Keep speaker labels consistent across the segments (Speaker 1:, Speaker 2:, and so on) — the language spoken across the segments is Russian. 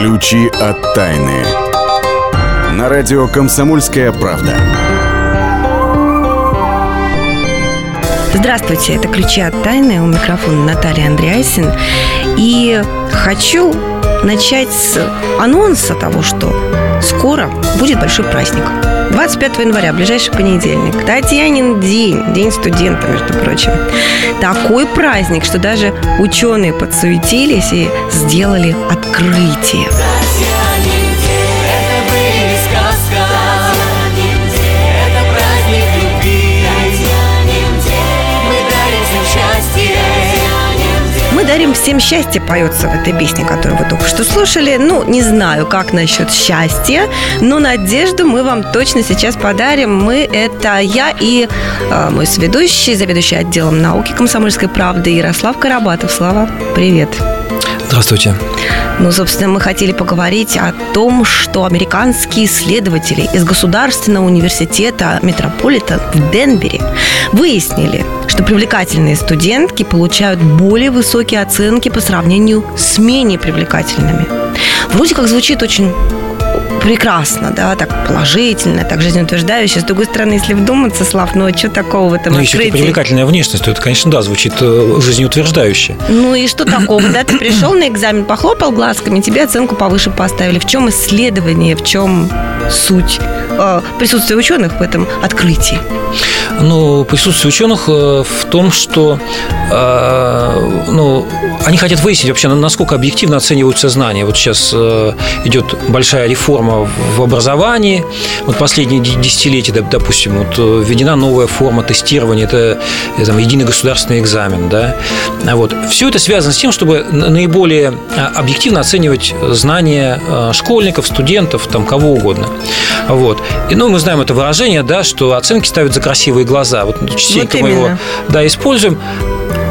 Speaker 1: Ключи от тайны. На радио «Комсомольская правда».
Speaker 2: Здравствуйте, это «Ключи от тайны». У микрофона Наталья Андреасин. И хочу начать с анонса того, что скоро будет большой праздник. 25 января, ближайший понедельник. Татьянин день, день студента, между прочим. Такой праздник, что даже ученые подсуетились и сделали открытие. Всем счастье, поется в этой песне, которую вы только что слушали. Ну, не знаю, как насчет счастья, но надежду мы вам точно сейчас подарим. Мы – это я и э, мой сведущий, заведующий отделом науки комсомольской правды Ярослав Карабатов. Слава, привет.
Speaker 3: Здравствуйте.
Speaker 2: Ну, собственно, мы хотели поговорить о том, что американские исследователи из Государственного университета Метрополита в Денвере выяснили, что привлекательные студентки получают более высокие оценки по сравнению с менее привлекательными. Вроде как звучит очень прекрасно, да, так положительно, так жизнеутверждающе. С другой стороны, если вдуматься, Слав, ну а что такого в этом
Speaker 3: ну,
Speaker 2: открытии?
Speaker 3: если привлекательная внешность, то это, конечно, да, звучит э, жизнеутверждающе.
Speaker 2: Ну и что такого, да? Ты пришел на экзамен, похлопал глазками, тебе оценку повыше поставили. В чем исследование, в чем суть э, присутствия ученых в этом открытии?
Speaker 3: Ну, присутствие ученых э, в том, что ну, они хотят выяснить вообще, насколько объективно оцениваются знания. Вот сейчас идет большая реформа в образовании. Вот последние десятилетия, допустим, вот э, введена новая форма тестирования, это э, там, единый государственный экзамен. Да? А вот. Все это связано с тем, чтобы наиболее а, объективно оценивать знания э, школьников, студентов, там, кого угодно. Вот. И, ну, мы знаем это выражение, да, что оценки ставят за красивые глаза. Вот частенько вот мы его да, используем.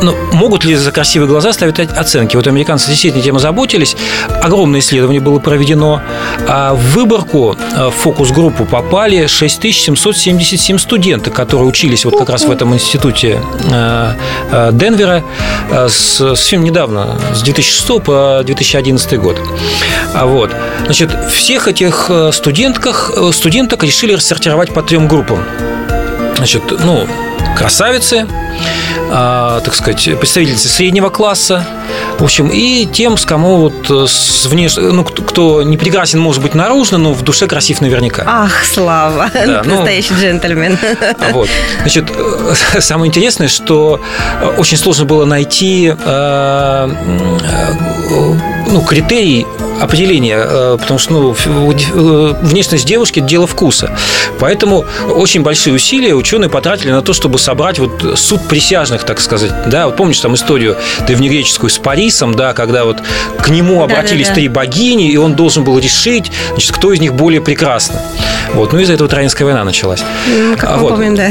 Speaker 3: Ну, могут ли за красивые глаза ставить оценки? Вот американцы действительно тем озаботились. Огромное исследование было проведено. А в выборку в фокус-группу попали 6777 студентов, которые учились вот как раз в этом институте э, э, Денвера э, совсем недавно, с 2006 по 2011 год. А вот. Значит, всех этих студентках, студенток решили рассортировать по трем группам. Значит, ну, красавицы, а, так сказать, представительницы среднего класса, в общем, и тем, с кому вот э, с внеш... ну, кто не прекрасен, может быть, наружно, но в душе красив наверняка.
Speaker 2: Ах, Слава, да, ну, настоящий джентльмен.
Speaker 3: Вот. Значит, э, самое интересное, что э, очень сложно было найти ну, критерий определение, э, потому что ну, э, внешность девушки – дело вкуса. Поэтому очень большие усилия ученые потратили на то, чтобы собрать вот суд присяжных, так сказать. Да, вот помнишь там историю древнегреческую с Парисом, да, когда вот к нему обратились да, да, да. три богини, и он должен был решить, значит, кто из них более прекрасна. Вот. Ну, из-за этого Троянская война началась.
Speaker 2: как вот. помним, да.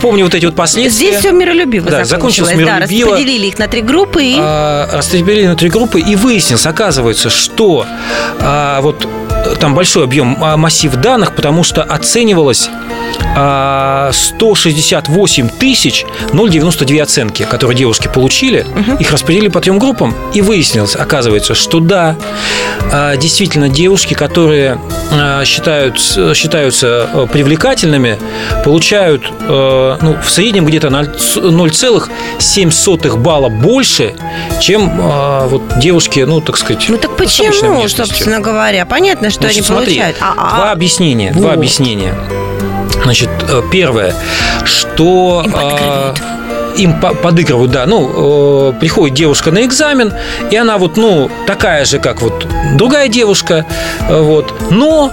Speaker 3: Помню вот эти вот последствия.
Speaker 2: Здесь все миролюбиво да, закончилось. миролюбиво. Да, распределили их на три группы. И...
Speaker 3: А, распределили на три группы, и выяснилось, оказывается, что а, вот там большой объем а, массив данных, потому что оценивалось 168 а, тысяч 0,92 оценки, которые девушки получили. Угу. Их распределили по трем группам, и выяснилось, оказывается, что да, а, действительно, девушки, которые считают, считаются э, привлекательными, получают ну, в среднем где-то 0,7 балла больше, чем вот девушки, ну, так сказать,
Speaker 2: Ну, так почему, собственно говоря? Понятно, что Значит, они смотри, получают.
Speaker 3: А, а, два объяснения. Вот. Два объяснения. Значит, э, первое, что... Им
Speaker 2: подыгрывают
Speaker 3: им подыгрывают, да. Ну, э, приходит девушка на экзамен, и она вот, ну, такая же, как вот другая девушка, э, вот, но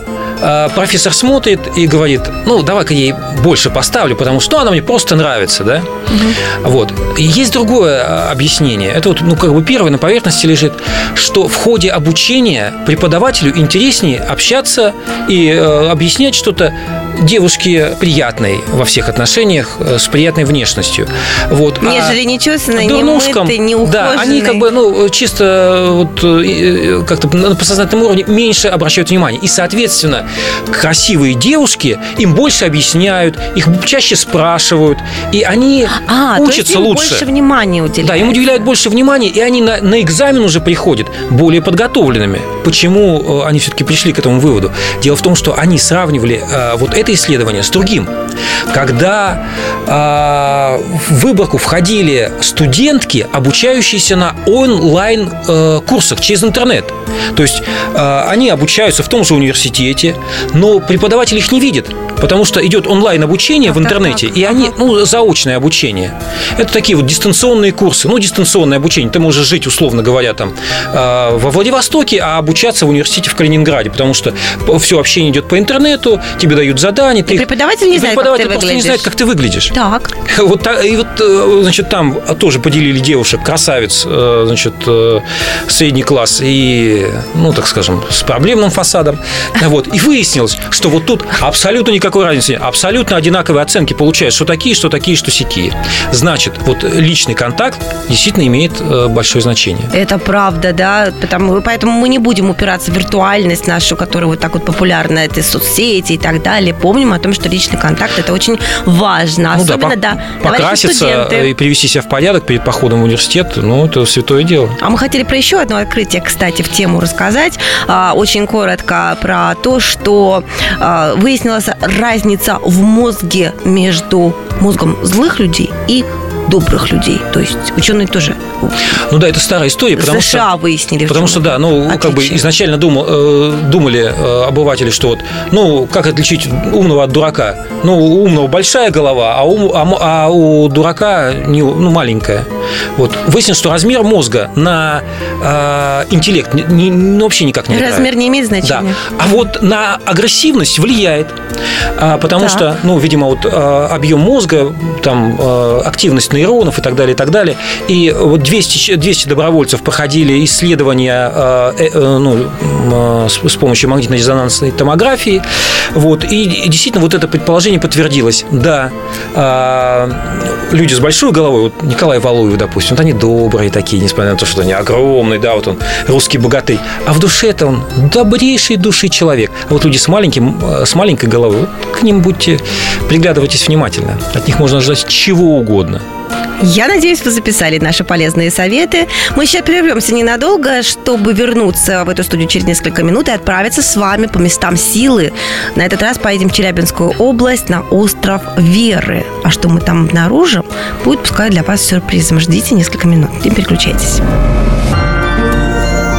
Speaker 3: профессор смотрит и говорит, ну, давай-ка ей больше поставлю, потому что она мне просто нравится, да? Угу. Вот. И есть другое а, объяснение. Это вот, ну, как бы первое на поверхности лежит, что в ходе обучения преподавателю интереснее общаться и э, объяснять что-то девушки приятной во всех отношениниях, э, с приятной внешностью. Вот.
Speaker 2: Нежели а не чувственной, не
Speaker 3: дурнушкам,
Speaker 2: мытой, не
Speaker 3: Да, они как бы, ну, чисто вот э, как-то на подсознательном уровне меньше обращают внимание. И, соответственно, красивые девушки им больше объясняют, их чаще спрашивают, и они
Speaker 2: а,
Speaker 3: учатся
Speaker 2: то есть им
Speaker 3: лучше.
Speaker 2: больше внимания уделяют.
Speaker 3: Да, им уделяют больше внимания, и они на, на экзамен уже приходят более подготовленными. Почему э, они все-таки пришли к этому выводу? Дело в том, что они сравнивали э, вот это исследование с другим. Когда э, в выборку входили студентки, обучающиеся на онлайн э, через интернет. То есть э, они обучаются в том же университете, но преподаватель их не видит, потому что идет онлайн обучение в
Speaker 2: так,
Speaker 3: интернете,
Speaker 2: так.
Speaker 3: и они, ну, заочное обучение. Это такие вот дистанционные курсы. Ну, дистанционное обучение. Ты можешь жить, условно говоря, там э, во Владивостоке, а обучаться в университете в Калининграде, потому что все общение идет по интернету, тебе дают задания.
Speaker 2: И преподаватель не знает,
Speaker 3: преподаватель
Speaker 2: как ты
Speaker 3: просто не
Speaker 2: выглядишь.
Speaker 3: знает, как ты выглядишь.
Speaker 2: Так.
Speaker 3: Вот, и вот, э, значит, там тоже поделили девушек, красавиц, э, значит, э, средний класс и, ну, так скажем, с проблемным фасадом. Вот. И выяснилось, что вот тут абсолютно никакой разницы нет. Абсолютно одинаковые оценки получают, что такие, что такие, что сякие. Значит, вот личный контакт действительно имеет большое значение.
Speaker 2: Это правда, да, потому, поэтому мы не будем упираться в виртуальность нашу, которая вот так вот популярна, это соцсети и так далее. Помним о том, что личный контакт это очень важно,
Speaker 3: Ну да,
Speaker 2: особенно, да, товарищи
Speaker 3: Покраситься
Speaker 2: студенты.
Speaker 3: и привести себя в порядок перед походом в университет, ну, это святое дело.
Speaker 2: А мы хотели про еще одно открытие, кстати, в тему рассказать. А, Очень коротко про то, что а, выяснилась разница в мозге между мозгом злых людей и добрых людей. То есть ученые тоже
Speaker 3: Ну да, это старая история, потому
Speaker 2: США
Speaker 3: что
Speaker 2: выяснили.
Speaker 3: Потому что, да, ну, как бы
Speaker 2: отличие.
Speaker 3: изначально думал, э, думали э, обыватели, что вот, ну, как отличить умного от дурака? Ну, у умного большая голова, а, ум- а а у дурака не, ну, маленькая. Вот. Выяснилось, что размер мозга на э, интеллект ни- ни- ну, вообще никак не влияет.
Speaker 2: Размер не имеет
Speaker 3: Да.
Speaker 2: значения.
Speaker 3: А вот на агрессивность влияет. А, потому
Speaker 2: Так.
Speaker 3: что, ну, видимо, вот а, объем мозга, там, а, активность нейронов и так далее, и так далее. И вот 200, ч- 200 добровольцев проходили исследования э, э, ну, а, с, с помощью магнитно-резонансной томографии. Вот. И, и действительно вот это предположение подтвердилось. Да, а, люди с большой головой, вот Николай Валуев, допустим, вот они добрые такие, несмотря на то, что они огромные, да, вот он русский богатырь. А в душе-то он добрейший души человек. А вот люди с маленьким, э, с маленькой головой, вот к ним будьте, приглядывайтесь внимательно. От них можно ждать чего угодно.
Speaker 2: Я надеюсь, вы записали наши полезные советы. Мы сейчас прервемся ненадолго, чтобы вернуться в эту студию через несколько минут и отправиться с вами по местам силы. На этот раз поедем в Челябинскую область на остров Веры. А что мы там обнаружим, будет пускай для вас сюрпризом. Ждите несколько минут. Не переключайтесь.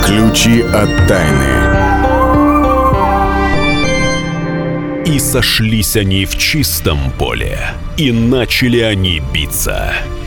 Speaker 1: Ключи от тайны.
Speaker 4: И сошлись они в чистом поле, и начали они биться.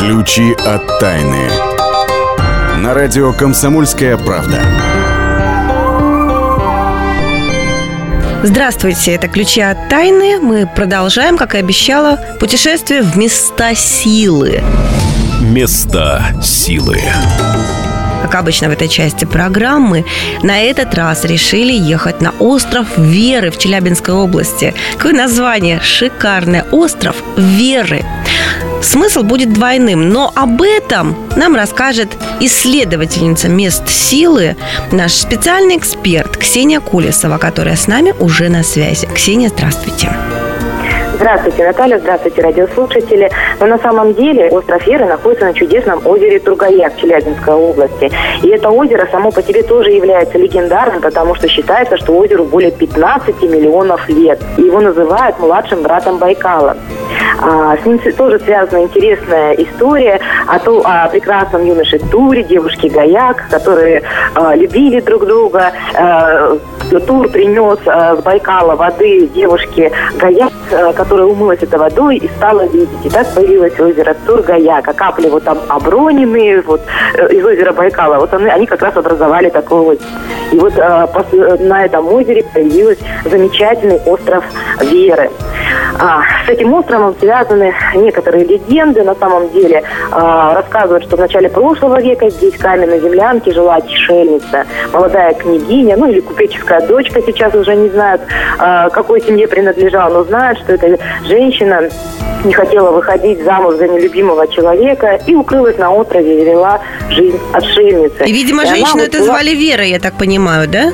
Speaker 1: Ключи от тайны. На радио «Комсомольская правда».
Speaker 2: Здравствуйте, это «Ключи от тайны». Мы продолжаем, как и обещала, путешествие в места силы.
Speaker 4: Места силы.
Speaker 2: Как обычно в этой части программы, на этот раз решили ехать на остров Веры в Челябинской области. Какое название? Шикарное. Остров Веры. Смысл будет двойным, но об этом нам расскажет исследовательница мест силы, наш специальный эксперт Ксения Кулесова, которая с нами уже на связи. Ксения, здравствуйте.
Speaker 5: Здравствуйте, Наталья, здравствуйте, радиослушатели. Но на самом деле остров Веры находится на чудесном озере Тургаяк Челябинской области. И это озеро само по себе тоже является легендарным, потому что считается, что озеру более 15 миллионов лет. Его называют младшим братом Байкала. А, с ним тоже связана интересная история о, том, о прекрасном юноше Туре, девушке Гаяк, которые а, любили друг друга. А, Тур принес а, с Байкала воды девушке Гаяк, которая умылась этой водой и стала видеть. И так появилось озеро Тур-Гаяк. А капли вот там оброненные вот, э, из озера Байкала, вот они, они как раз образовали такой вот. И вот а, на этом озере появился замечательный остров Веры. А, с этим островом связаны некоторые легенды. На самом деле рассказывают, что в начале прошлого века здесь каменной землянке жила отшельница, молодая княгиня, ну или купеческая дочка, сейчас уже не знают, какой семье принадлежала, но знают, что эта женщина не хотела выходить замуж за нелюбимого человека и укрылась на острове и вела жизнь отшельницы.
Speaker 2: И, видимо, и женщину это была... звали Вера, я так понимаю, да?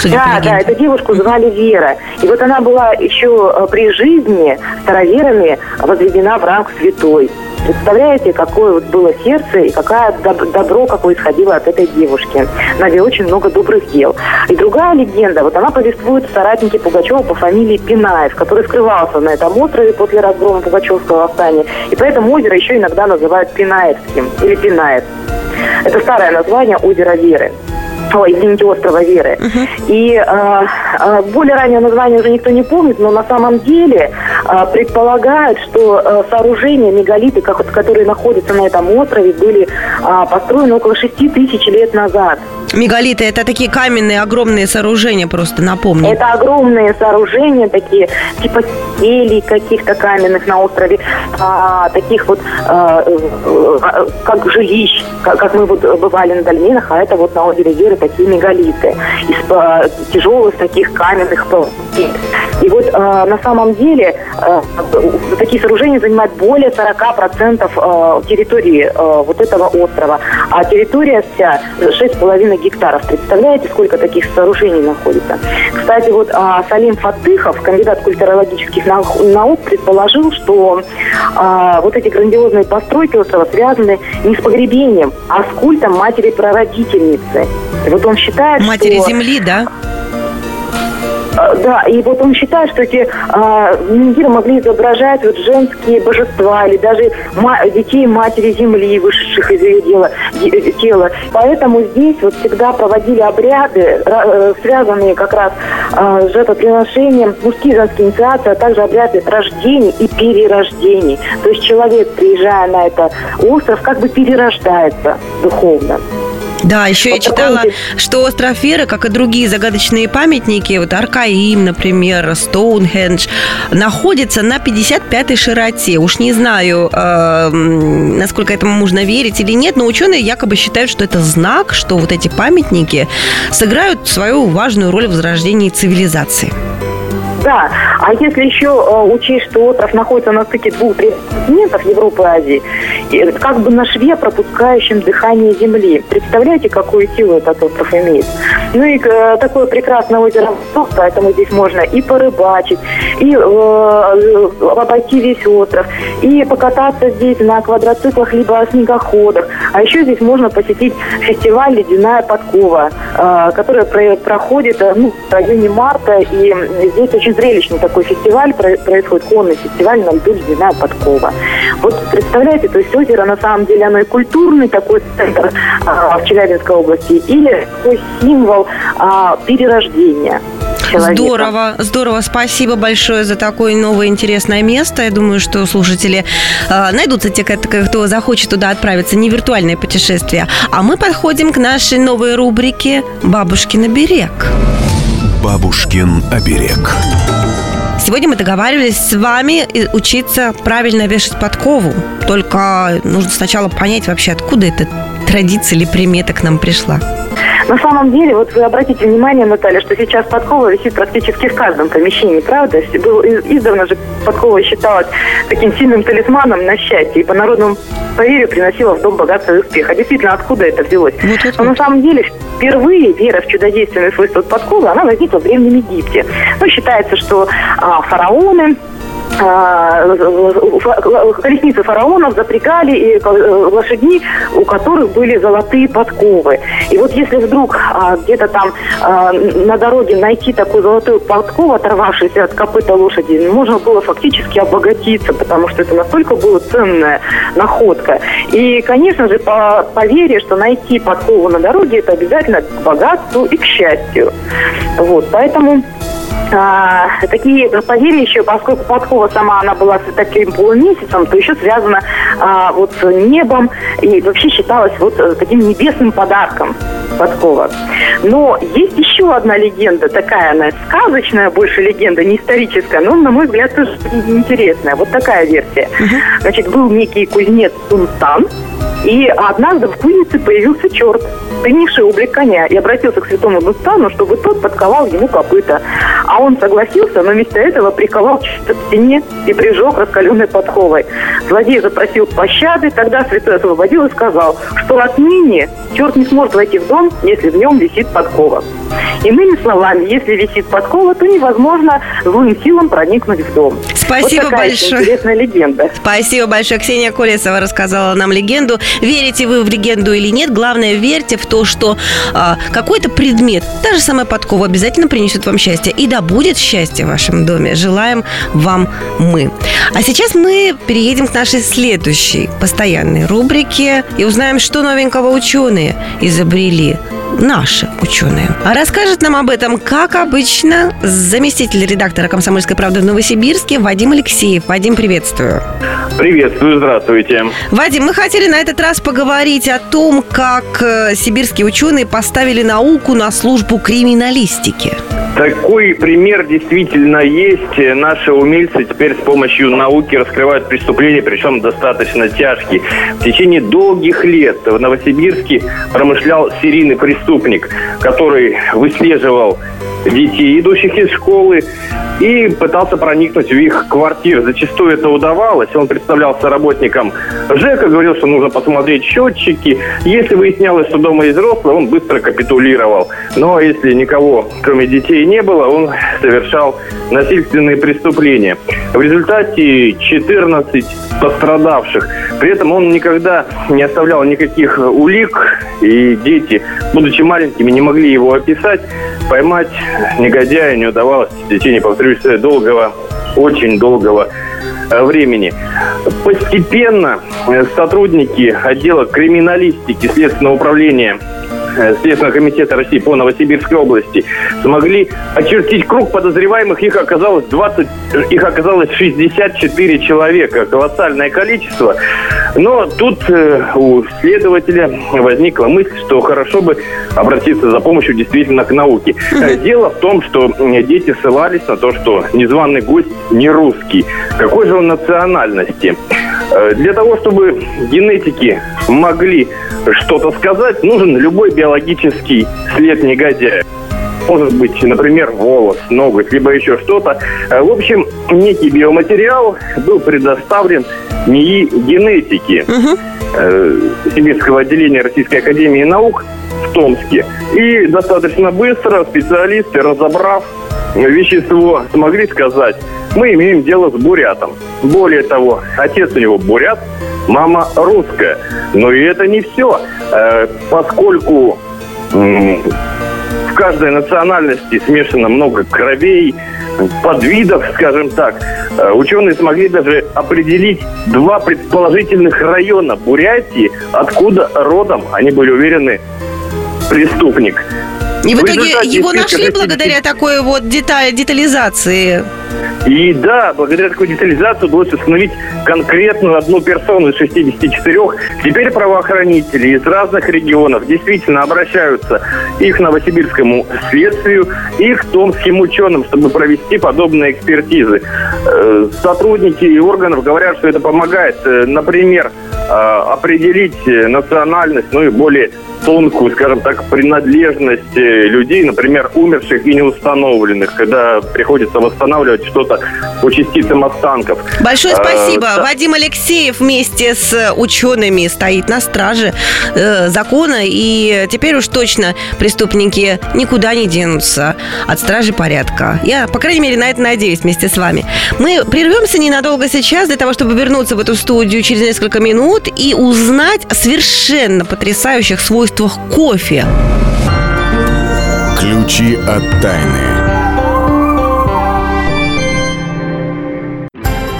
Speaker 5: Судя да, да, эту девушку звали Вера. И вот она была еще э, при жизни староверами возведена в ранг святой. Представляете, какое вот было сердце и какое добро, какое исходило от этой девушки. Делала очень много добрых дел. И другая легенда, вот она повествует о соратнике Пугачева по фамилии Пинаев, который скрывался на этом острове после разгрома Пугачевского восстания. И поэтому озеро еще иногда называют Пинаевским или Пинаев. Это старое название озера Веры ой, извините, острова Веры. Uh-huh. И э, э, более раннее название уже никто не помнит, но на самом деле предполагают, что э, сооружения, мегалиты, которые находятся на этом острове, были э, построены около 6 тысяч лет назад.
Speaker 2: Мегалиты – это такие каменные огромные сооружения, просто напомню.
Speaker 5: Это огромные сооружения, такие типа келей каких-то каменных на острове, а, таких вот а, а, как жилищ, как, как мы вот бывали на Дальменах, а это вот на озере Веры такие мегалиты из а, тяжелых таких каменных И вот а, на самом деле а, такие сооружения занимают более 40% а, территории а, вот этого острова, а территория вся 6,5 гектаров. Представляете, сколько таких сооружений находится? Кстати, вот а, Салим Фатыхов, кандидат культурологических наук, предположил, что а, вот эти грандиозные постройки острова связаны не с погребением, а с культом матери-прародительницы. Вот он считает,
Speaker 2: Матери
Speaker 5: что...
Speaker 2: Земли, да?
Speaker 5: А, да, и вот он считает, что эти а, менгиры могли изображать вот женские божества или даже ма- детей матери земли, вышедших из ее дела, тела. Поэтому здесь вот всегда проводили обряды, э, связанные как раз а, с жертвоприношением, мужские женские инициации, а также обряды рождений и перерождений. То есть человек, приезжая на этот остров, как бы перерождается духовно.
Speaker 2: Да, еще я читала, что остров Веры, как и другие загадочные памятники, вот Аркаим, например, Стоунхендж, находится на 55-й широте. Уж не знаю, э, насколько этому можно верить или нет, но ученые якобы считают, что это знак, что вот эти памятники сыграют свою важную роль в возрождении цивилизации.
Speaker 5: Да, а если еще э, учесть, что остров находится на стыке двух континентов Европы и Азии, как бы на шве, пропускающем дыхание Земли. Представляете, какую силу этот остров имеет? Ну и э, такое прекрасное озеро, поэтому здесь можно и порыбачить, и э, э, обойти весь остров, и покататься здесь на квадроциклах либо снегоходах. А еще здесь можно посетить фестиваль «Ледяная подкова», э, который про проходит э, ну, в районе марта, и здесь очень зрелищный такой фестиваль, происходит конный фестиваль на льду «Ледяная подкова». Вот представляете, то есть озеро на самом деле оно и культурный такой центр а, в Челябинской области, или такой символ а, перерождения.
Speaker 2: Человека. Здорово, здорово. Спасибо большое за такое новое интересное место. Я думаю, что слушатели э, найдутся те, кто захочет туда отправиться. Не виртуальное путешествие. А мы подходим к нашей новой рубрике «Бабушкин оберег».
Speaker 4: Бабушкин оберег.
Speaker 2: Сегодня мы договаривались с вами учиться правильно вешать подкову. Только нужно сначала понять вообще, откуда эта традиция или примета к нам пришла.
Speaker 5: На самом деле, вот вы обратите внимание, Наталья, что сейчас подкова висит практически в каждом помещении, правда? Был, издавна же подкова считалась таким сильным талисманом на счастье, и по народному поверью приносила в дом богатство и успех. А действительно, откуда это взялось? Вот, вот, Но на самом деле, впервые вера в чудодейственные свойства подковы, она возникла в Древнем Египте. Ну, считается, что а, фараоны а, колесницы фараонов запрягали и э, лошадей, у которых были золотые подковы. И вот если вдруг а, где-то там а, на дороге найти такую золотую подкову, оторвавшуюся от копыта лошади, можно было фактически обогатиться, потому что это настолько была ценная находка. И, конечно же, по поверье, что найти подкову на дороге, это обязательно к богатству и к счастью. Вот, поэтому а, такие поверья еще, поскольку подкова сама она была с таким полумесяцем, то еще связана а, вот с небом и вообще считалась вот э, таким небесным подарком подкова. Но есть еще одна легенда, такая она сказочная, больше легенда, не историческая, но, на мой взгляд, тоже интересная. Вот такая версия. Значит, был некий кузнец Сунтан, и однажды в кузнице появился черт, принявший облик коня, и обратился к святому Дунстану, чтобы тот подковал ему копыта. А он согласился, но вместо этого приковал к стене и прижег раскаленной подковой. Злодей запросил пощады, тогда святой освободил и сказал, что отныне черт не сможет войти в дом, если в нем висит подкова. Иными словами, если висит подкова, то невозможно злым силам проникнуть в дом.
Speaker 2: Спасибо
Speaker 5: вот
Speaker 2: большое.
Speaker 5: Интересная легенда.
Speaker 2: Спасибо большое. Ксения Колесова рассказала нам легенду. Верите вы в легенду или нет, главное, верьте в то, что а, какой-то предмет, даже самая подкова, обязательно принесет вам счастье. И да будет счастье в вашем доме. Желаем вам мы. А сейчас мы переедем к нашей следующей постоянной рубрике и узнаем, что новенького ученые изобрели наши ученые. А расскажет нам об этом, как обычно, заместитель редактора «Комсомольской правды» в Новосибирске Вадим Алексеев. Вадим, приветствую.
Speaker 6: Приветствую, здравствуйте.
Speaker 2: Вадим, мы хотели на этот раз поговорить о том, как э, сибирские ученые поставили науку на службу криминалистики.
Speaker 6: Такой пример действительно есть. Наши умельцы теперь с помощью науки раскрывают преступления, причем достаточно тяжкие. В течение долгих лет в Новосибирске промышлял серийный преступник, который выслеживал детей, идущих из школы, и пытался проникнуть в их квартиры. Зачастую это удавалось. Он представлялся работником ЖЭКа, говорил, что нужно посмотреть счетчики. Если выяснялось, что дома есть взрослый, он быстро капитулировал. Но если никого, кроме детей, не было, он совершал насильственные преступления. В результате 14 пострадавших. При этом он никогда не оставлял никаких улик, и дети, будучи маленькими, не могли его описать. Поймать негодяя не удавалось в течение, повторюсь, долгого, очень долгого э, времени. Постепенно э, сотрудники отдела криминалистики Следственного управления Следственного комитета России по Новосибирской области смогли очертить круг подозреваемых. Их оказалось 20, их оказалось 64 человека. Колоссальное количество. Но тут э, у следователя возникла мысль, что хорошо бы обратиться за помощью действительно к науке. Э, дело в том, что дети ссылались на то, что незваный гость не русский. Какой же он национальности? Э, для того, чтобы генетики могли что-то сказать, нужен любой биологический след негодяя. Может быть, например, волос, ноготь, либо еще что-то. Э, в общем, некий биоматериал был предоставлен НИИ генетики угу. Сибирского отделения Российской Академии Наук в Томске. И достаточно быстро специалисты, разобрав вещество, смогли сказать, мы имеем дело с бурятом. Более того, отец у него бурят, мама русская. Но и это не все, э, поскольку в каждой национальности смешано много кровей, подвидов, скажем так. Э, ученые смогли даже определить два предположительных района Бурятии, откуда родом, они были уверены, преступник.
Speaker 2: И в, в итоге его нашли благодаря такой вот деталь, детализации.
Speaker 6: И да, благодаря такой детализации удалось установить конкретную одну персону из 64. Теперь правоохранители из разных регионов действительно обращаются и к новосибирскому следствию, и к томским ученым, чтобы провести подобные экспертизы. Э, сотрудники органов говорят, что это помогает, э, например, э, определить национальность, ну и более тонкую, скажем так, принадлежность э, людей, например, умерших и неустановленных, когда приходится восстанавливать что-то по частицам останков.
Speaker 2: Большое
Speaker 6: А,
Speaker 2: спасибо.
Speaker 6: да.
Speaker 2: Вадим Алексеев вместе с учеными стоит на страже э, закона, и теперь уж точно преступники никуда не денутся от стражи порядка. Я, по крайней мере, на это надеюсь вместе с вами. Мы прервемся ненадолго сейчас для того, чтобы вернуться в эту студию через несколько минут и узнать совершенно потрясающих свойствах кофе.
Speaker 1: Ключи от тайны.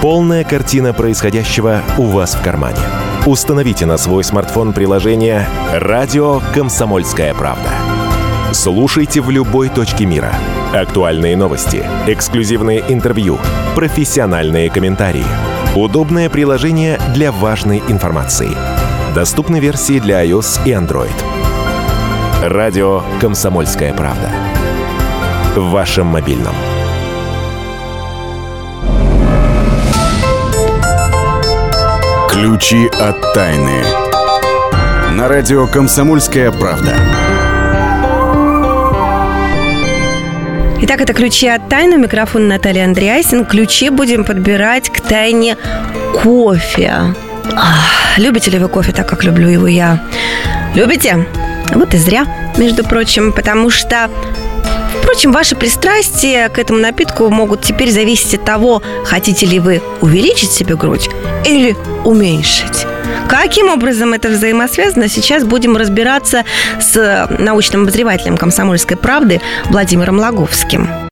Speaker 7: Полная картина происходящего у вас в кармане. Установите на свой смартфон приложение «Радио Комсомольская правда». Слушайте в любой точке мира. Актуальные новости, эксклюзивные интервью, профессиональные комментарии. Удобное приложение для важной информации. Доступны версии для iOS и Android. Радио «Комсомольская правда». В вашем мобильном.
Speaker 1: Ключи от тайны. На радио «Комсомольская правда».
Speaker 2: Итак, это ключи от тайны. У микрофона Наталья Андреасин. Ключи будем подбирать к тайне кофе. Любите ли вы кофе так, как люблю его я? Любите? Вот и зря, между прочим, потому что Впрочем, ваши пристрастия к этому напитку могут теперь зависеть от того, хотите ли вы увеличить себе грудь или уменьшить. Каким образом это взаимосвязано, сейчас будем разбираться с научным обозревателем «Комсомольской правды» Владимиром Логовским.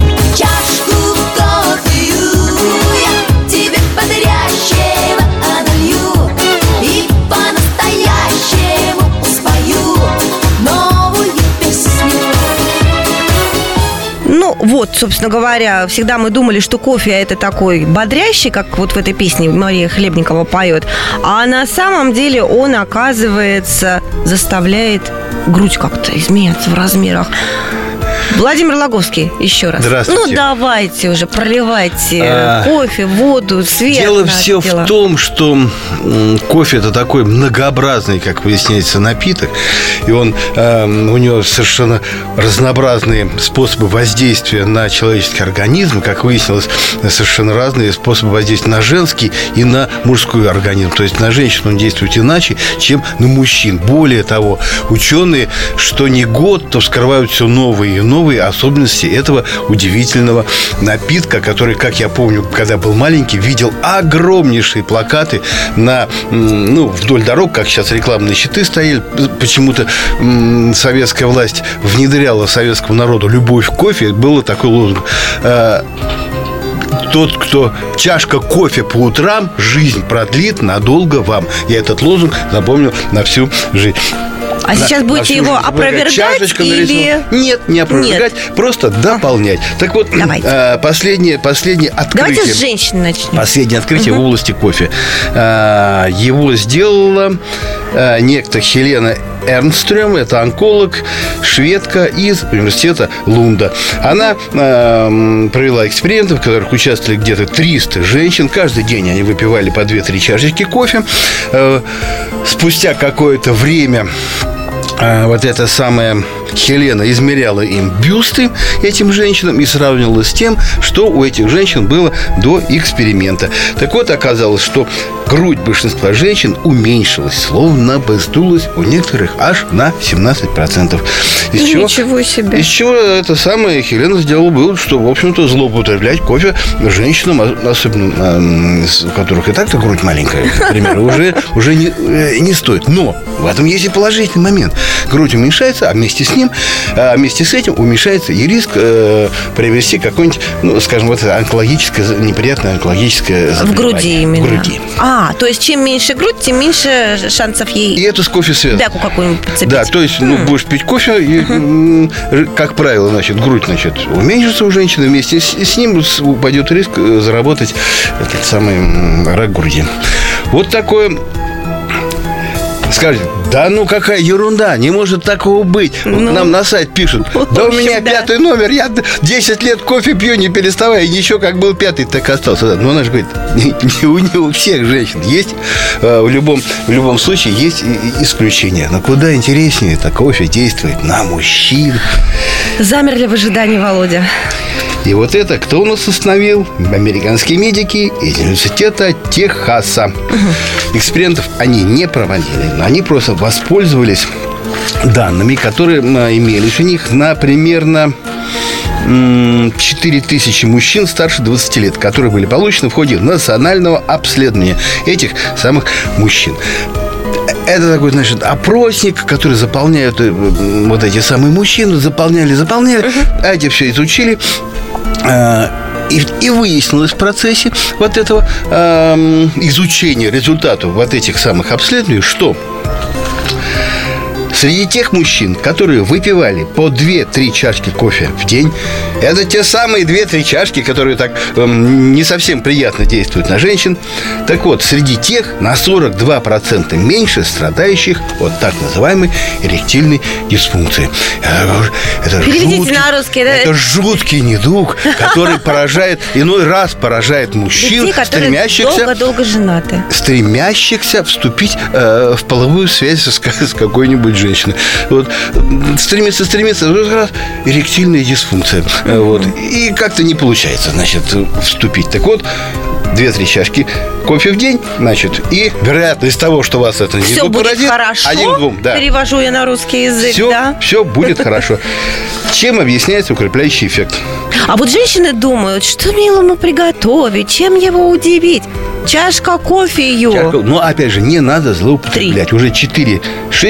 Speaker 2: Вот, собственно говоря, всегда мы думали, что кофе это такой бодрящий, как вот в этой песне Мария Хлебникова поет. А на самом деле он, оказывается, заставляет грудь как-то изменяться в размерах. Владимир Логовский, еще раз.
Speaker 8: Здравствуйте.
Speaker 2: Ну, давайте уже, проливайте
Speaker 8: А,
Speaker 2: кофе, воду, свет.
Speaker 8: Дело все
Speaker 2: дело.
Speaker 8: в том, что кофе это такой многообразный, как выясняется, напиток, и он э, у него совершенно разнообразные способы воздействия на человеческий организм, как выяснилось, совершенно разные способы воздействия на женский и на мужской организм. То есть на женщину он действует иначе, чем на мужчин. Более того, ученые, что не год, то вскрывают все новые и новые особенности этого удивительного напитка, который, как я помню, когда был маленький, видел огромнейшие плакаты на, ну, вдоль дорог, как сейчас рекламные щиты стояли. Почему-то советская власть внедряла советскому народу любовь к кофе. Было такой лозунг. Э, тот, кто чашка кофе по утрам, жизнь продлит надолго вам. Я этот лозунг запомнил на всю жизнь.
Speaker 2: А сейчас
Speaker 8: На-
Speaker 2: будете
Speaker 8: на всю
Speaker 2: его опровергать или-.
Speaker 8: Нет, не опровергать, просто дополнять. Так вот,
Speaker 2: Давайте.
Speaker 8: э, последнее, последнее открытие.
Speaker 2: Давайте с женщин начнем.
Speaker 8: Последнее открытие в области кофе. А, Его сделала а, некто Хелена Эрнстрём, это онколог, шведка из университета Лунда. Она а, м, провела эксперименты, в которых участвовали где-то 300 женщин. Каждый день они выпивали по 2-3 чашечки кофе. Э, Спустя какое-то время а, вот эта самая Хелена измеряла им бюсты этим женщинам и сравнивала с тем, что у этих женщин было до эксперимента. Так вот, оказалось, что грудь большинства женщин уменьшилась, словно бы сдулась у некоторых аж на 17%. Из чего,
Speaker 2: Ничего себе.
Speaker 8: из чего это самое Хелена сделала вывод, что, в общем-то, злоупотреблять кофе женщинам, а- особенно у которых и так-то грудь маленькая, например, уже, уже не, э, не стоит. Но в этом есть и положительный момент. Грудь уменьшается, а вместе с ним, а вместе с этим уменьшается и риск э, приобрести какое-нибудь, ну, скажем, вот онкологическое, неприятное онкологическое
Speaker 2: В
Speaker 8: заболевание.
Speaker 2: груди именно.
Speaker 8: В груди.
Speaker 2: А, то есть чем меньше грудь, тем меньше шансов
Speaker 8: И
Speaker 2: ей
Speaker 8: это с кофе связано.
Speaker 2: бяку какую-нибудь подцепить.
Speaker 8: Да, то есть, ну, будешь пить кофе, и, как правило, значит, грудь, значит, уменьшится у женщины, вместе с, с ним упадет риск э, заработать этот самый рак груди. Вот такое скажет, да ну какая ерунда, не может такого быть.
Speaker 2: Ну,
Speaker 8: Нам на сайт пишут, да у
Speaker 2: общем,
Speaker 8: меня
Speaker 2: да.
Speaker 8: пятый номер, я 10 лет кофе пью, не переставая, и ничего, как был пятый, так и остался. Но она же говорит, не, у, не у всех женщин есть, э, в любом, в любом случае есть исключения. Но куда интереснее, это кофе действует на мужчин.
Speaker 2: Замерли в ожидании, Володя.
Speaker 8: И вот это кто у нас установил? Американские медики из университета Техаса. Экспериментов они не проводили, они просто воспользовались данными, которые имелись у них на примерно м, 4000 мужчин старше 20 лет, которые были получены в ходе национального обследования этих самых мужчин. Это такой, значит, опросник, который заполняют э, вот эти самые мужчины, заполняли, заполняли, а эти все изучили. И, и выяснилось в процессе вот этого эм, изучения результатов вот этих самых обследований, что Среди тех мужчин, которые выпивали по 2-3 чашки кофе в день, это те самые 2-3 чашки, которые так эм, не совсем приятно действуют на женщин. Так вот, среди тех на 42% меньше страдающих от так называемой эректильной дисфункции. Говорю, Это
Speaker 2: Переведите
Speaker 8: жуткий-
Speaker 2: на русский, да?
Speaker 8: Это жуткий недуг, который поражает, иной раз поражает мужчин,
Speaker 2: Людей,
Speaker 8: стремящихся
Speaker 2: долго-долго женаты.
Speaker 8: стремящихся вступить э, в половую связь с, с какой-нибудь женщиной. Вот м, стремится, стремится, вот эректильная дисфункция. Вот. И как-то не получается, значит, вступить. Так вот, две-три чашки кофе в день, значит, и вероятность того, что вас это не
Speaker 2: Все будет хорошо.
Speaker 8: один к двум, да.
Speaker 2: Перевожу я на русский язык,
Speaker 8: Все,
Speaker 2: да.
Speaker 8: все будет хорошо. Чем объясняется укрепляющий эффект?
Speaker 2: А вот женщины думают, что милому приготовить, чем его удивить. Чашка кофе ее.
Speaker 8: Чашка- Но, опять же, не надо злоупотреблять. Уже 4-6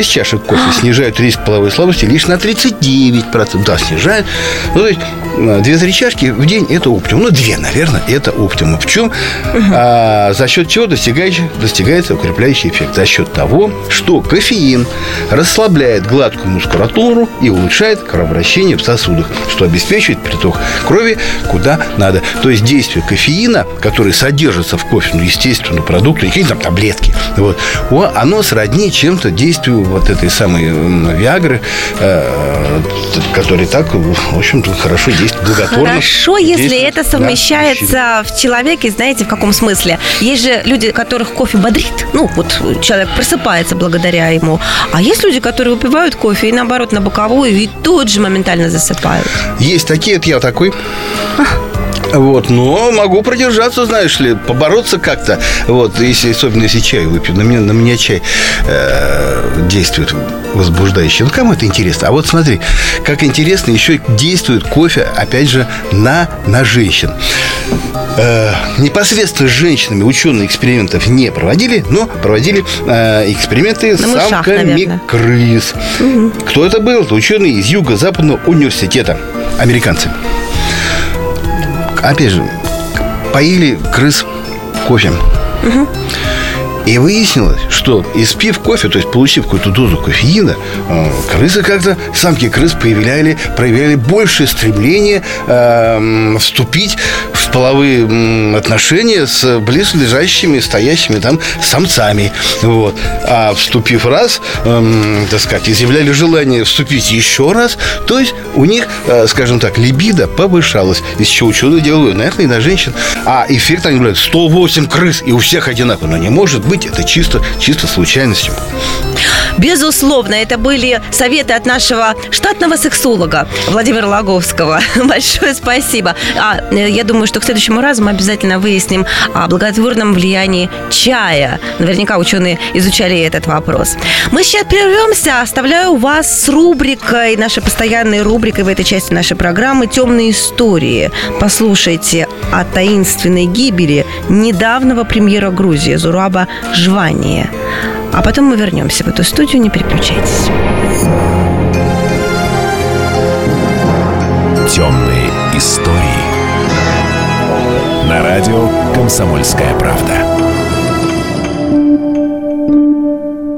Speaker 8: чашек кофе снижают риск половой слабости лишь на 39%. Да, снижают. Ну, то есть, 2-3 чашки в день – это оптимум. Ну, 2, наверное, это оптимум. В чем? А, за счет чего достигающий, достигается укрепляющий эффект? За счет того, что кофеин расслабляет гладкую мускулатуру и улучшает кровообращение в сосудах, что обеспечивает приток крови куда надо. То есть действие кофеина, который содержится в кофе, ну, естественно, продукты, какие-то там таблетки, вот, оно сродни чем-то действию вот этой самой Виагры, э, который так, в общем-то, хорошо действует, благотворно.
Speaker 2: Хорошо, если
Speaker 8: действует
Speaker 2: это совмещается в человеке, знаете, в каком смысле? Есть же люди, которых кофе бодрит. Ну, вот человек просыпается благодаря ему. А есть люди, которые выпивают кофе и, наоборот, на боковую и тут же моментально засыпают.
Speaker 8: Есть такие, это я такой. Вот, но могу продержаться, знаешь ли, побороться как-то. Вот, если, особенно если чай выпью. На меня, на меня чай э, действует возбуждающе. Ну, кому это интересно? А вот смотри, как интересно еще действует кофе, опять же, на, на женщин. Э, непосредственно с женщинами ученые экспериментов не проводили, но проводили э, эксперименты с самками
Speaker 2: наверное.
Speaker 8: крыс. Кто это был? Это ученые из Юго-Западного университета. Американцы. Опять же, поили крыс кофе. И выяснилось, что испив кофе, то есть получив какую-то дозу кофеина, э, крысы как-то, самки крыс проявляли, проявляли большее стремление э, вступить половые отношения с близлежащими, стоящими там самцами. Вот. А вступив раз, эм, так сказать, изъявляли желание вступить еще раз, то есть у них, э, скажем так, либидо повышалось, из чего ученые делают, наверное, и на женщин. А эффект они говорят, 108 крыс, и у всех одинаково. Но не может быть, это чисто, чисто случайностью.
Speaker 2: Безусловно, это были советы от нашего штатного сексолога Владимира Логовского. Большое спасибо. А, э, я думаю, что к следующему разу мы обязательно выясним о благотворном влиянии чая. Наверняка ученые изучали этот вопрос. Мы сейчас прервемся. Оставляю вас с рубрикой, нашей постоянной рубрикой в этой части нашей программы «Темные истории». Послушайте о таинственной гибели недавнего премьера Грузии Зураба Жвания. А потом мы вернемся в эту студию, не переключайтесь.
Speaker 7: Темные истории. На радио «Комсомольская правда».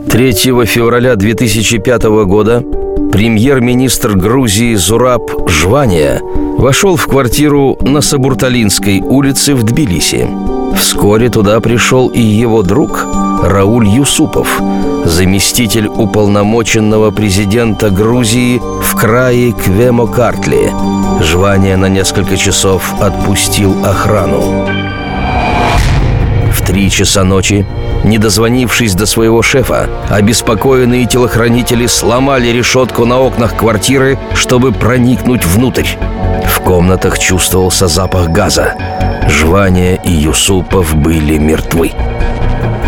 Speaker 9: 3 февраля 2005 года премьер-министр Грузии Зураб Жвания вошел в квартиру на Сабурталинской улице в Тбилиси. Вскоре туда пришел и его друг Рауль Юсупов, заместитель уполномоченного президента Грузии в крае Квемо-Картли. Жвания на несколько часов отпустил охрану. В три часа ночи не дозвонившись до своего шефа, обеспокоенные телохранители сломали решетку на окнах квартиры, чтобы проникнуть внутрь. В комнатах чувствовался запах газа. Жвания и Юсупов были мертвы.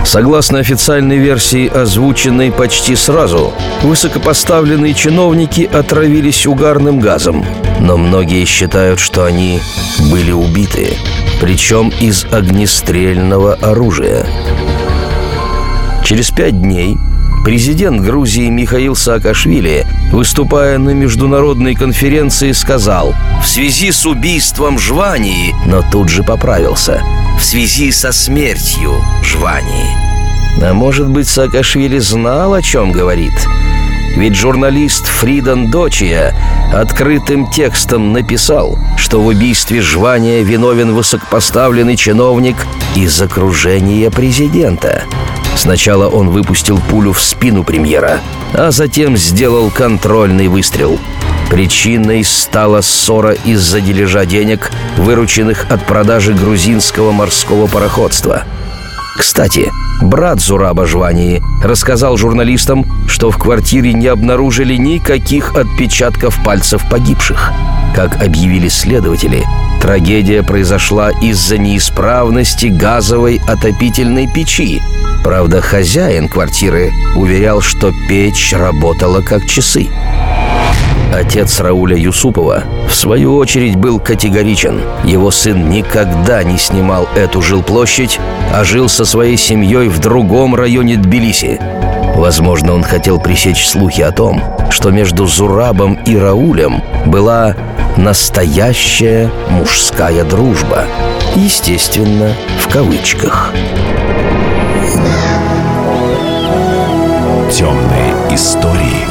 Speaker 9: Согласно официальной версии, озвученной почти сразу, высокопоставленные чиновники отравились угарным газом, но многие считают, что они были убиты, причем из огнестрельного оружия. Через пять дней президент Грузии Михаил Саакашвили, выступая на международной конференции, сказал «В связи с убийством Жвании», но тут же поправился «В связи со смертью Жвании». А может быть, Саакашвили знал, о чем говорит – ведь журналист Фридан Дочия открытым текстом написал, что в убийстве Жвания виновен высокопоставленный чиновник из окружения президента. Сначала он выпустил пулю в спину премьера, а затем сделал контрольный выстрел. Причиной стала ссора из-за дележа денег, вырученных от продажи грузинского морского пароходства. Кстати, брат Зураба Жвании рассказал журналистам, что в квартире не обнаружили никаких отпечатков пальцев погибших. Как объявили следователи, трагедия произошла из-за неисправности газовой отопительной печи. Правда, хозяин квартиры уверял, что печь работала как часы. Отец Рауля Юсупова, в свою очередь, был категоричен. Его сын никогда не снимал эту жилплощадь, а жил со своей семьей в другом районе Тбилиси. Возможно, он хотел пресечь слухи о том, что между Зурабом и Раулем была настоящая мужская дружба. Естественно, в кавычках.
Speaker 4: Темные истории.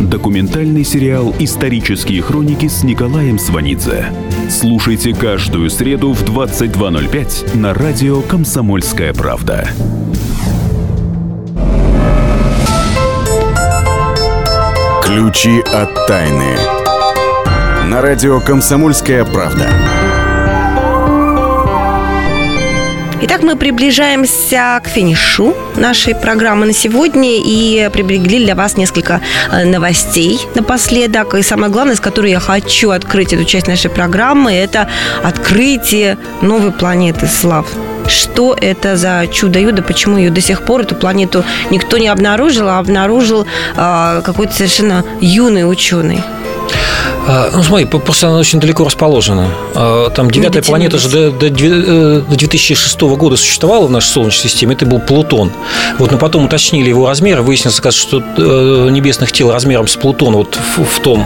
Speaker 4: Документальный сериал «Исторические хроники» с Николаем Сванидзе. Слушайте каждую среду в 22.05 на радио «Комсомольская правда».
Speaker 1: Ключи от тайны. На радио «Комсомольская правда».
Speaker 2: Итак, мы приближаемся к финишу нашей программы на сегодня и приберегли для вас несколько э, новостей напоследок. И самое главное, с которой я хочу открыть эту часть нашей программы, это открытие новой планеты Слав. Что это за чудо-юдо, почему ее до сих пор, эту планету, никто не обнаружил, а обнаружил э, какой-то совершенно юный ученый.
Speaker 3: А, Ну, смотри, просто она очень далеко расположена. А, Там девятая
Speaker 2: Медитируйте.
Speaker 3: планета же до, до э, до 2006 года существовала в нашей Солнечной системе. Это был Плутон. Вот, но потом уточнили его размеры. Выяснилось, что э, небесных тел размером с Плутона вот в, том,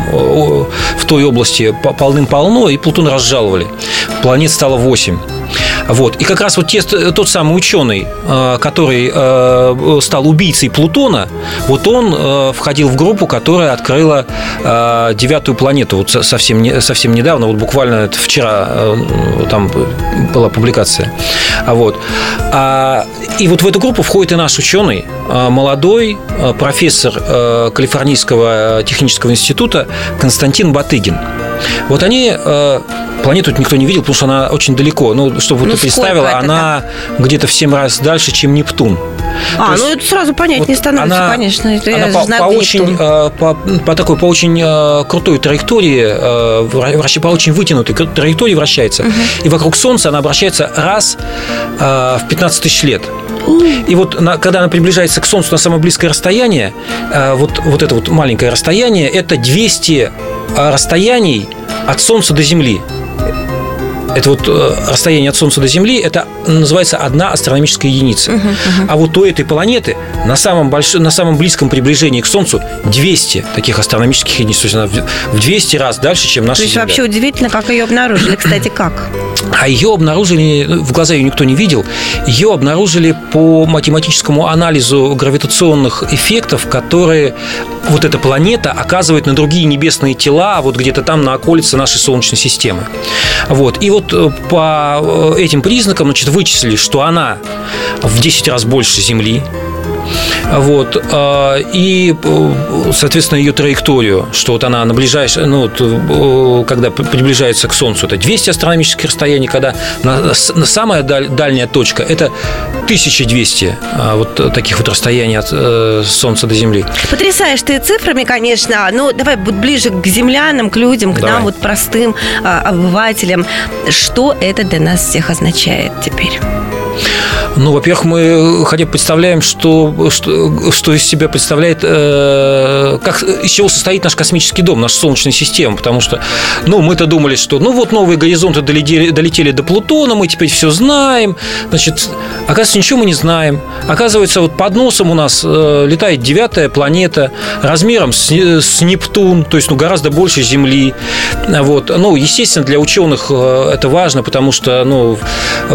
Speaker 3: в той области по- полным-полно, и Плутон разжаловали. Планет стало 8. Вот. И как раз вот те, тот самый ученый, э, который э, стал убийцей Плутона, вот он э, входил в группу, которая открыла девятую планету вот со- совсем, совсем недавно, вот буквально это вчера там была публикация. А вот. А, и вот в эту группу входит и наш ученый, молодой профессор Калифорнийского технического института Константин Батыгин. Вот они планету никто не видел, потому что она очень далеко. Ну, чтобы
Speaker 2: Ну,
Speaker 3: ты представила,
Speaker 2: это
Speaker 3: она где-то в 7 раз дальше, чем Нептун.
Speaker 2: А,
Speaker 3: есть
Speaker 2: ну это сразу понять
Speaker 3: вот
Speaker 2: не становится,
Speaker 3: она-
Speaker 2: конечно. Это
Speaker 3: Она по, по очень, э, по, по такой, по очень э, крутой траектории, э, вращ- по очень вытянутой траектории вращается. И вокруг Солнца она обращается раз в 15 тысяч лет. И вот на- когда она приближается к Солнцу на самое близкое расстояние, вот, вот это вот маленькое расстояние, это 200 э, расстояний от Солнца до Земли. Это вот э, расстояние от Солнца до Земли, это называется одна астрономическая единица.
Speaker 2: Мгм, мгм.
Speaker 3: А вот у этой планеты на самом, большом, на самом близком приближении к Солнцу 200 таких астрономических единиц. То есть она в- в 200 раз дальше, чем наша
Speaker 2: То есть
Speaker 3: Земля.
Speaker 2: вообще удивительно, как ее обнаружили. Кстати, как?
Speaker 3: А ее обнаружили, ну, в глаза ее никто не видел, ее обнаружили по математическому анализу гравитационных эффектов, которые вот эта планета оказывает на другие небесные тела, вот где-то там на околице нашей Солнечной системы. Вот. И вот э, по э, этим признакам значит, вычислили, что она в 10 раз больше Земли, вот. а, И, э, соответственно, ее траекторию, что вот она на ближайшее, ну, вот, э, когда при- приближается к Солнцу, это 200 астрономических расстояний, когда на, на самая даль- дальняя точка – это 1200 а, вот таких вот расстояний от э, Солнца до Земли.
Speaker 2: Потрясаешь ты цифрами, конечно. Ну, давай ближе к землянам, к людям, к
Speaker 3: Давай.
Speaker 2: нам, вот простым а, обывателям. Что это для нас всех означает теперь?
Speaker 3: Ну, во-первых, мы хотя бы представляем, что, что, что из себя представляет, э, как, из чего состоит наш космический дом, наша Солнечная система, потому что, ну, мы-то думали, что, ну, вот новые горизонты долетели, долетели до Плутона, мы теперь все знаем, значит, оказывается, ничего мы не знаем. Оказывается, вот под носом у нас э, летает девятая планета размером с, с Нептун, то есть, ну, гораздо больше Земли, вот, ну, естественно, для ученых э, это важно, потому что, ну,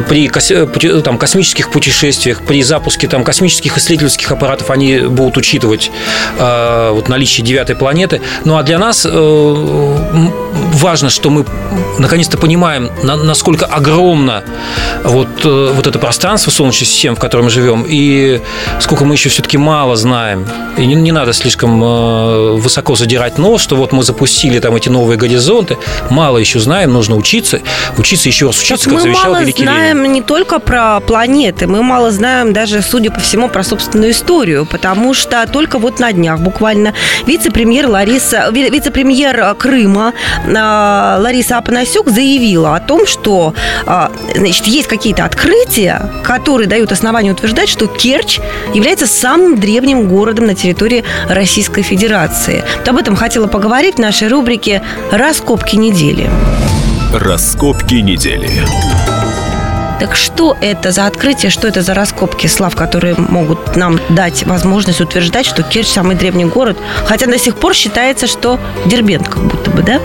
Speaker 3: при пути- там, космических путешествиях, при запуске там, космических исследовательских аппаратов они будут учитывать э, вот, наличие девятой планеты. Ну а для нас э, важно, что мы наконец-то понимаем, на- насколько огромно вот, э, вот это пространство Солнечной системы, в котором мы живем, и сколько мы еще все-таки мало знаем. И не, не надо слишком э, высоко задирать нос, что вот мы запустили там эти новые горизонты. Мало еще знаем, нужно учиться, учиться еще раз учиться, как
Speaker 2: мы
Speaker 3: завещал
Speaker 2: мало
Speaker 3: великий
Speaker 2: знаем
Speaker 3: Ленин.
Speaker 2: не только про планеты, мы мало знаем даже, судя по всему, про собственную историю, потому что только вот на днях буквально вице-премьер Лариса, ви- вице-премьер э, Крыма Лариса Апанасюк заявила о том, что э, значит, есть какие-то открытия, которые дают основание утверждать, что Керчь является самым древним городом на территории Российской Федерации. Вот об этом хотела поговорить в нашей рубрике «Раскопки недели».
Speaker 4: Раскопки недели.
Speaker 2: Так что это за открытие, что это за раскопки, Слав, которые могут нам дать возможность утверждать, что Керчь самый древний город, хотя до сих пор считается, что Дербент как будто бы, да?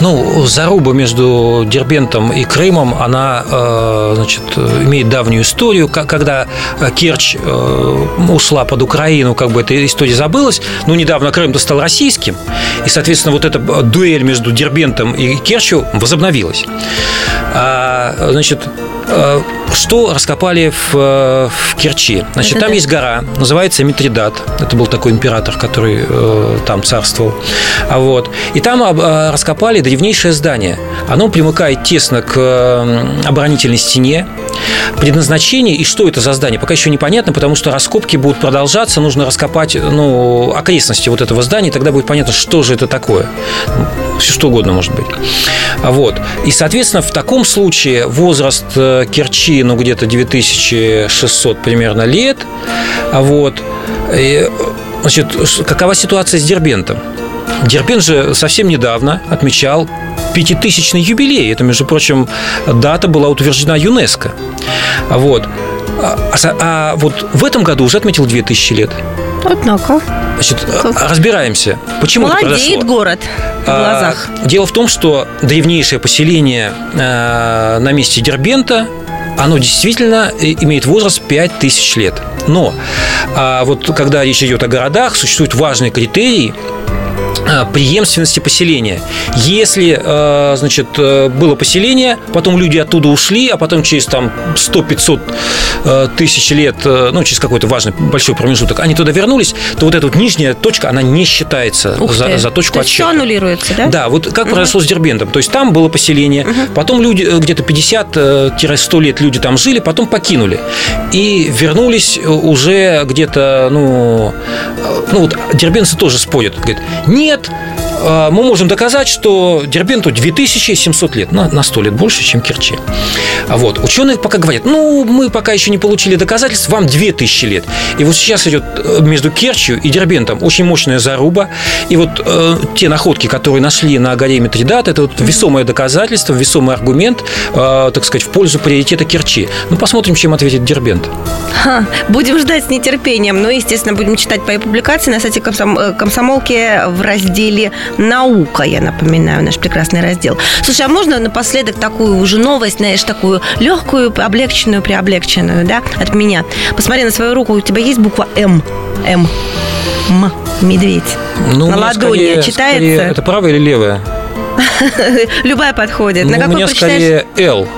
Speaker 3: Ну, заруба между Дербентом и Крымом, она, э, значит, имеет давнюю историю. Когда э, Керчь э, ушла под Украину, как бы эта история забылась. Но недавно Крым-то стал российским. И, соответственно, вот эта дуэль между Дербентом и Керчью возобновилась. А, значит, что раскопали в, э, в Керчи? Значит, там
Speaker 2: Да-да-да.
Speaker 3: есть гора, называется Митридат. Это был такой император, который э, там царствовал. А вот. И там э, раскопали древнейшее здание. Оно примыкает тесно к э, оборонительной стене. Предназначение и что это за здание, пока еще непонятно, потому что раскопки будут продолжаться. Нужно раскопать ну, окрестности вот этого здания, и тогда будет понятно, что же это такое. Все что угодно может быть. Вот. И, соответственно, в таком случае возраст э, Керчи, ну, где-то 9600 примерно лет. Вот. И, значит, какова ситуация с Дербентом? Дербент же совсем недавно отмечал пятитысячный юбилей. Это, между прочим, дата была утверждена ЮНЕСКО. А Вот. А, а а вот в этом году уже отметил 2000 лет.
Speaker 2: Однако.
Speaker 3: Значит, разбираемся. Почему это
Speaker 2: Молодеет
Speaker 3: произошло?
Speaker 2: город в
Speaker 3: А,
Speaker 2: глазах.
Speaker 3: Дело в том, что древнейшее поселение э, на месте Дербента оно действительно имеет возраст 5000 лет. Но а, вот когда речь идет о городах, существуют важные критерии преемственности поселения. Если, э, значит, э, было поселение, потом люди оттуда ушли, а потом через там 100-500 э, тысяч лет, ну, через какой-то важный большой промежуток, они туда вернулись, то вот эта вот нижняя точка, она не считается за, за точку
Speaker 2: То есть все
Speaker 3: отсчета.
Speaker 2: аннулируется, да?
Speaker 3: Да, вот как произошло с Дербентом. То есть там было поселение, потом люди где-то 50-100 лет люди там жили, потом покинули. И вернулись уже где-то, ну, ну вот дербенцы тоже спорят. Говорят, нет, мы можем доказать, что Дербенту 2700 лет, на, на 100 лет больше, чем Керчи. А Вот. Ученые пока говорят, ну, мы пока еще не получили доказательств, вам 2000 лет. И вот сейчас идет э, между Керчью и Дербентом очень мощная заруба. И вот э, те находки, которые нашли на горе Митридат, это вот весомое доказательство, весомый аргумент, э, так сказать, в пользу приоритета Керчи. Ну, посмотрим, чем ответит Дербент.
Speaker 2: Ха, будем ждать с нетерпением. Ну, естественно, будем читать по публикации на сайте комсом- э, комсомолки в разделе «Наука», я напоминаю, наш прекрасный раздел. Слушай, а можно напоследок такую уже новость, знаешь, такую легкую, облегченную, приоблегченную, да, от меня? Посмотри на свою руку, у тебя есть буква «М». «М». «М». Медведь.
Speaker 3: Ну, у
Speaker 2: на ладони
Speaker 3: скорее-
Speaker 2: читается?
Speaker 3: скорее это правая или левая?
Speaker 2: Любая подходит.
Speaker 3: Ну,
Speaker 2: на
Speaker 3: у
Speaker 2: какой
Speaker 3: меня
Speaker 2: прочитаешь?
Speaker 3: скорее L.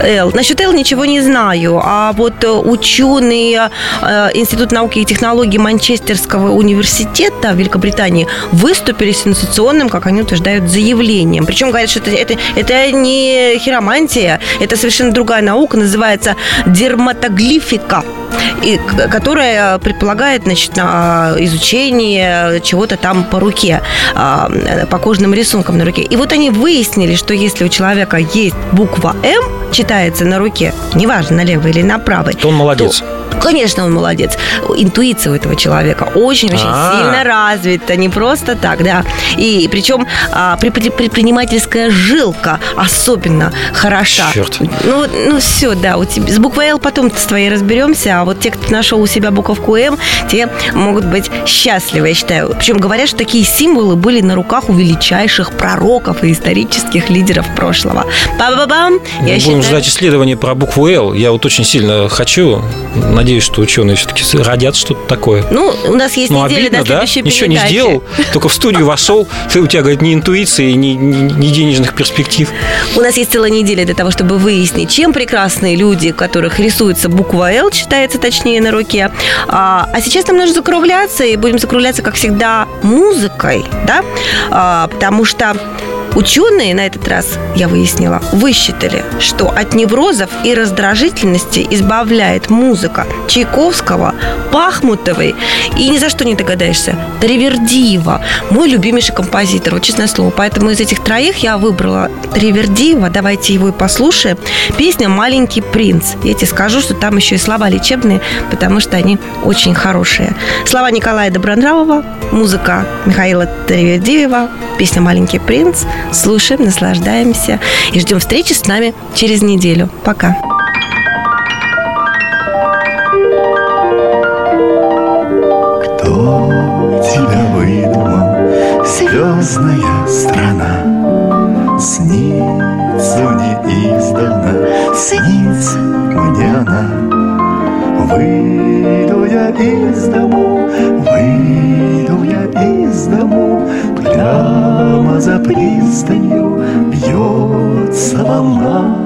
Speaker 2: Эл. Насчет Эл ничего не знаю. А вот э, ученые э, Института науки и технологий Манчестерского университета Великобритании выступили с сенсационным, как они утверждают, заявлением. Причем говорят, что это, это, это не хиромантия, это совершенно другая наука, называется дерматоглифика, и, которая предполагает значит, на изучение чего-то там по руке, а, по кожным рисункам на руке. И вот они выяснили, что если у человека есть буква М, читается на руке, неважно, на левой или на правой,
Speaker 3: То он молодец.
Speaker 2: Конечно, он молодец. Интуиция у этого человека очень-очень
Speaker 3: А.
Speaker 2: сильно развита, не просто так, да. И причем а, предпри- предпринимательская жилка особенно хороша.
Speaker 3: Черт.
Speaker 2: Ну, вот, ну все, да, у тебя с буквой Л потом с твоей разберемся, а вот те, кто нашел у себя буковку М, те могут быть счастливы, я считаю. Причем говорят, что такие символы были на руках у величайших пророков и исторических лидеров прошлого. Па-ба-бам!
Speaker 3: Мы будем
Speaker 2: считаю-
Speaker 3: ждать исследования про букву L. Я вот очень сильно хочу. Надеюсь, что ученые все-таки родят что-то такое.
Speaker 2: Ну, у нас есть
Speaker 3: Ну,
Speaker 2: неделя
Speaker 3: обидно,
Speaker 2: до
Speaker 3: да?
Speaker 2: следующей
Speaker 3: Ничего не сделал, только в студию вошел. Ты, у тебя, говорит, ни интуиции, ни, ни- ни денежных перспектив.
Speaker 2: У нас есть целая неделя для того, чтобы выяснить, чем прекрасные люди, у которых рисуется буква «Л», читается точнее на руке. А, а сейчас нам нужно закругляться, и будем закругляться, как всегда, музыкой, да? А, потому что Ученые на этот раз, я выяснила, высчитали, что от неврозов и раздражительности избавляет музыка Чайковского, Пахмутовой и ни за что не догадаешься, Тривердиева, мой любимейший композитор, вот честное слово. Поэтому из этих троих я выбрала Тривердиева, давайте его и послушаем. Песня «Маленький принц». Я тебе скажу, что там еще и слова лечебные, потому что они очень хорошие. Слова Николая Добронравова, музыка Михаила Тривердиева, песня «Маленький принц». Слушаем, наслаждаемся и ждем встречи с нами через неделю. Пока.
Speaker 10: Кто тебя выдумал, звездная страна? Снится мне издавна, снится мне она. Выйду я из дому, выйду я из дому, Прямо за пристанью бьется волна.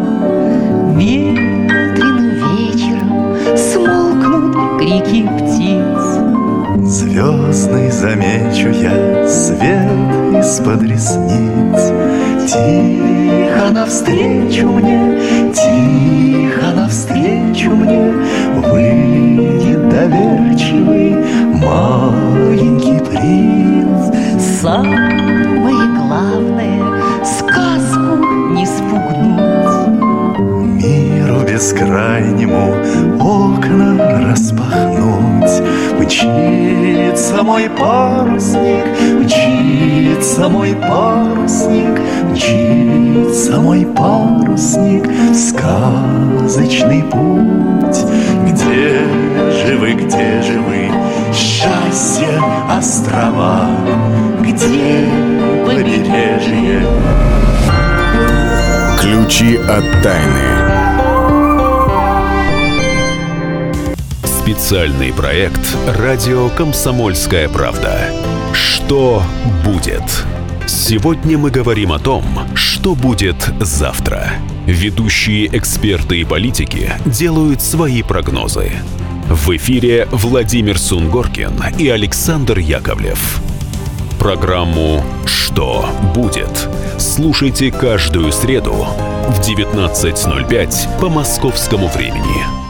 Speaker 11: Ветреным вечером смолкнут крики птиц.
Speaker 10: Звездный замечу я свет из-под ресниц. Тихо навстречу мне, тихо навстречу мне Выйдет доверчивый
Speaker 11: Самое главное — сказку не спугнуть.
Speaker 10: Миру бескрайнему окна распахнуть. Мчится мой парусник, мчится мой парусник Мчится мой парусник. Сказочный путь. Где же вы, где же вы, счастье острова Где побережье
Speaker 1: Ключи от тайны.
Speaker 4: Специальный проект «Радио Комсомольская правда». Что будет? Сегодня мы говорим о том, что будет завтра. Ведущие эксперты и политики делают свои прогнозы. В эфире Владимир Сунгоркин и Александр Яковлев. Программу «Что будет?» слушайте каждую среду в 19.05 по московскому времени.